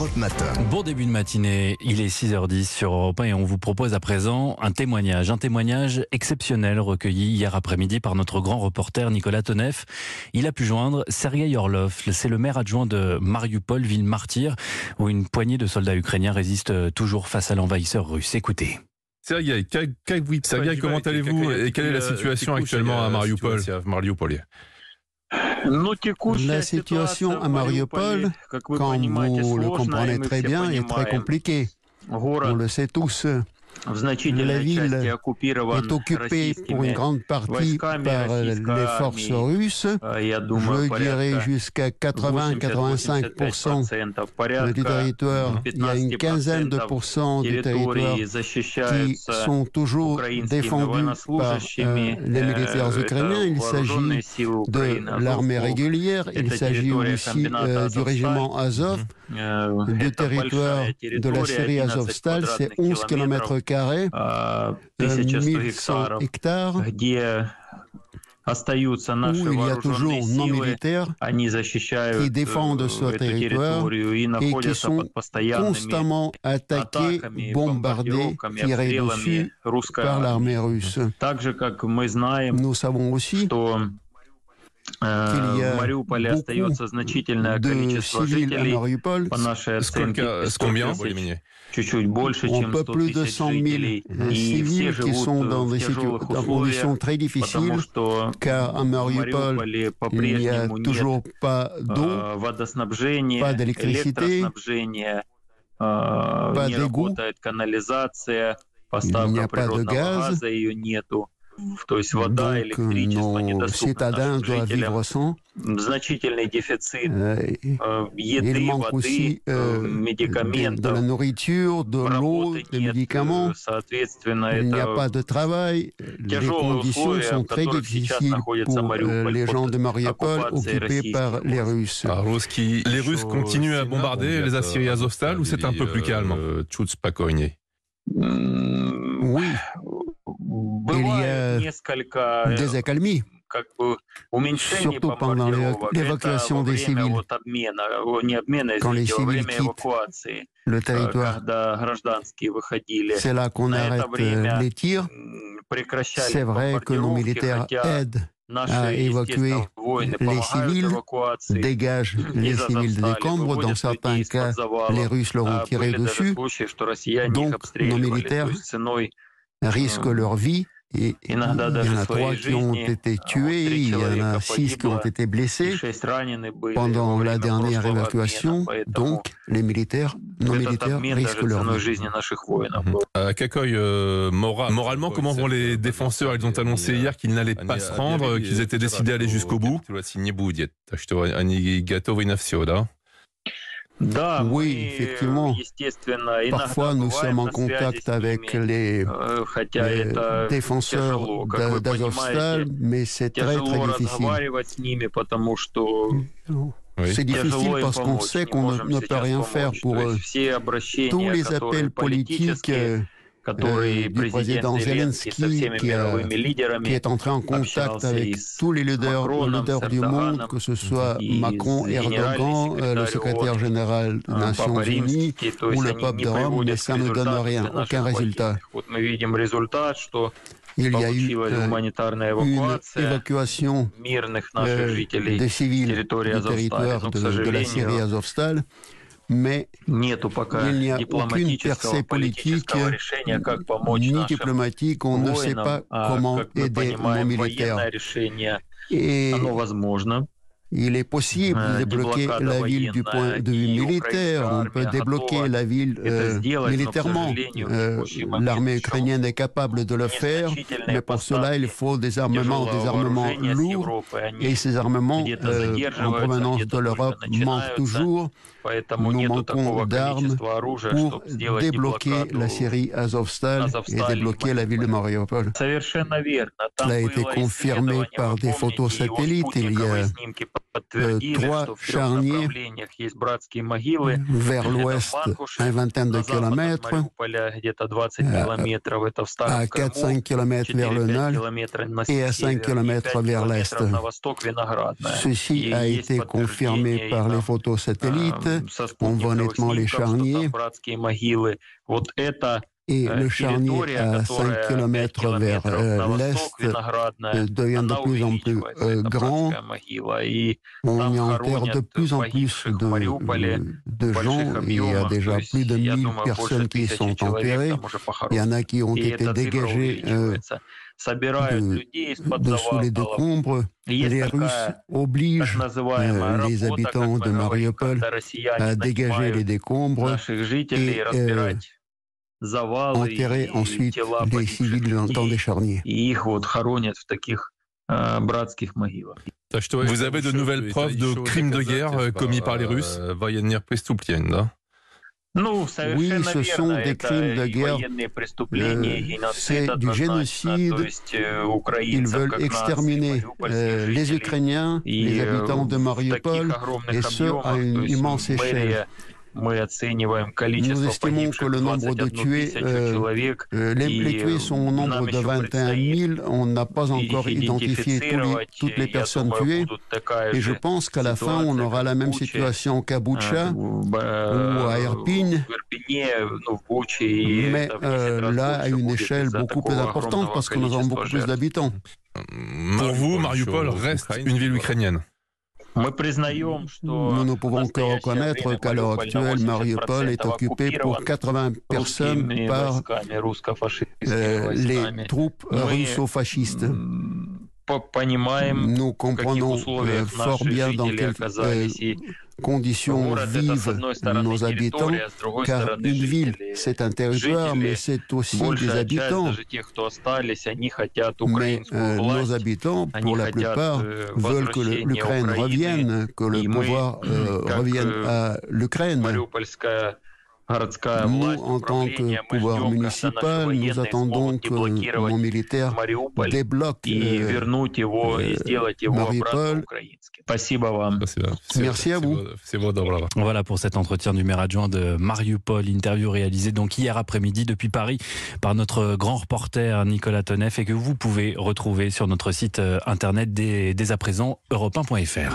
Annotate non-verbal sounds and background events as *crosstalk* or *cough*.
Europe Matin. Bon début de matinée, il est 6h10 sur Europe 1 et on vous propose à présent un témoignage, un témoignage exceptionnel recueilli hier après-midi par notre grand reporter Nicolas Tonev. Il a pu joindre Sergei Orlov, c'est le maire adjoint de Mariupol, ville martyre, où une poignée de soldats ukrainiens résistent toujours face à l'envahisseur russe. Écoutez. Sergei, Sergei comment allez-vous et quelle est la situation actuellement à Mariupol la situation à Mariupol, comme vous le comprenez très bien, est très compliquée. On le sait tous. La ville est occupée pour une grande partie par les forces russes. Je dirais jusqu'à 80-85% du territoire. Il y a une quinzaine de pourcents du territoire qui sont toujours défendus par les militaires ukrainiens. Il s'agit de l'armée régulière, il s'agit aussi du régiment Azov. Le territoire de la Syrie Azovstal, c'est 11 km carrés, 1100 hectares, où il y a toujours non militaires qui défendent ce territoire et qui sont constamment attaqués, bombardés, tirés dessus par l'armée russe. Nous savons aussi qu'il y a beaucoup de civils à Mariupol. Combien un peu plus de 100 000 civils qui sont dans des conditions très difficiles, car à Mariupol, il n'y a toujours pas d'eau, pas d'électricité, pas d'égout, il n'y pas de gaz. Donc, nos citadins doivent vivre sans. il manque aussi de, la nourriture, de l'eau, des médicaments. Il n'y a pas de travail. Les conditions sont très difficiles pour les gens de Mariupol occupés par les Russes. Les Russes continuent à bombarder les Assyriens Azovstal ou c'est un peu plus calme? A des accalmies, surtout pendant l'évacuation des civils. Quand les civils quittent le territoire, c'est là qu'on arrête les tirs. C'est vrai que nos militaires aident à évacuer les civils, dégagent *laughs* les civils des décombres. Dans certains cas, les Russes leur ont tiré dessus. Donc, nos militaires risquent leur vie. Et il y en a trois qui ont été tués, il y en a six qui ont été blessés pendant la dernière évacuation. Donc, les militaires, nos militaires risquent leur vie. À Kakoy, euh, moralement, comment vont les défenseurs Ils ont annoncé hier qu'ils n'allaient pas se rendre, qu'ils étaient décidés à aller jusqu'au bout. Oui, effectivement. Parfois, nous sommes en contact avec les, défenseurs d'Azovstal, mais c'est très, très difficile. C'est difficile parce qu'on sait qu'on ne peut rien faire pour eux. Tous les appels politiques du président Zelensky qui, est entré en contact avec tous les leaders, leaders du monde, que ce soit Macron, Erdogan, le secrétaire général des Nations Unies ou le pape de Rome, mais ça ne donne rien, aucun résultat. Il y a eu une évacuation des civils du territoire de, de la Syrie Azovstal mais il n'y a aucune percée politique ni diplomatique. On ne sait pas comment aider nos militaires. Il est possible de débloquer la ville du point de vue militaire, on peut débloquer la ville militairement. L'armée ukrainienne est capable de le faire, mais pour cela, il faut des armements, des armements lourds, et ces armements en provenance de l'Europe manquent toujours. Nous manquons d'armes pour débloquer la Syrie Azovstal et débloquer la ville de Mariupol. Cela a été confirmé par des photos satellites il y a trois charniers vers l'ouest, une vingtaine de kilomètres, à 4-5 kilomètres vers le nord et à 5 kilomètres vers l'est. Ceci a été confirmé par les photos satellites. On voit nettement les charniers. Et le charnier à 5 km vers l'est devient de plus en plus grand. On y enterre de plus en plus de, de gens. Il y a déjà plus de 1000 personnes qui sont enterrées. Il y en a qui ont été dégagées de, sous les décombres. Les Russes obligent les habitants de Mariupol à dégager les décombres et enterrer ensuite les civils dans des charniers. Vous avez de nouvelles preuves de crimes de guerre commis par les Russes? Oui, ce sont des crimes de guerre, c'est du génocide. Ils veulent exterminer les Ukrainiens, les habitants de Mariupol, et ce à une immense échelle. Nous estimons que le nombre de tués, euh, les, tués sont au nombre de 21 000. On n'a pas encore identifié toutes les personnes tuées. Et je pense qu'à la fin, on aura la même situation qu'à Boucha ou à Irpin. Mais là, à une échelle beaucoup plus importante parce que nous avons beaucoup plus d'habitants. Pour vous, Mariupol reste une ville ukrainienne nous ne pouvons que reconnaître qu'à l'heure actuelle, Mariupol est occupé pour 80 personnes par les troupes russo-fascistes. Nous comprenons fort bien dans quelles conditions vivent nos habitants, car une ville, c'est un territoire, mais c'est aussi des habitants. Mais nos habitants, pour la plupart, veulent que l'Ukraine revienne, que le pouvoir *clears throat* revienne à l'Ukraine. Nous, en tant que pouvoir municipal, nous attendons que nos militaires débloquent Mariupol. Merci à vous. Voilà pour cet entretien du maire adjoint de Mariupol, interview réalisée donc hier après-midi depuis Paris par notre grand reporter Nicolas Tonef et que vous pouvez retrouver sur notre site internet dès, à présent europe1.fr.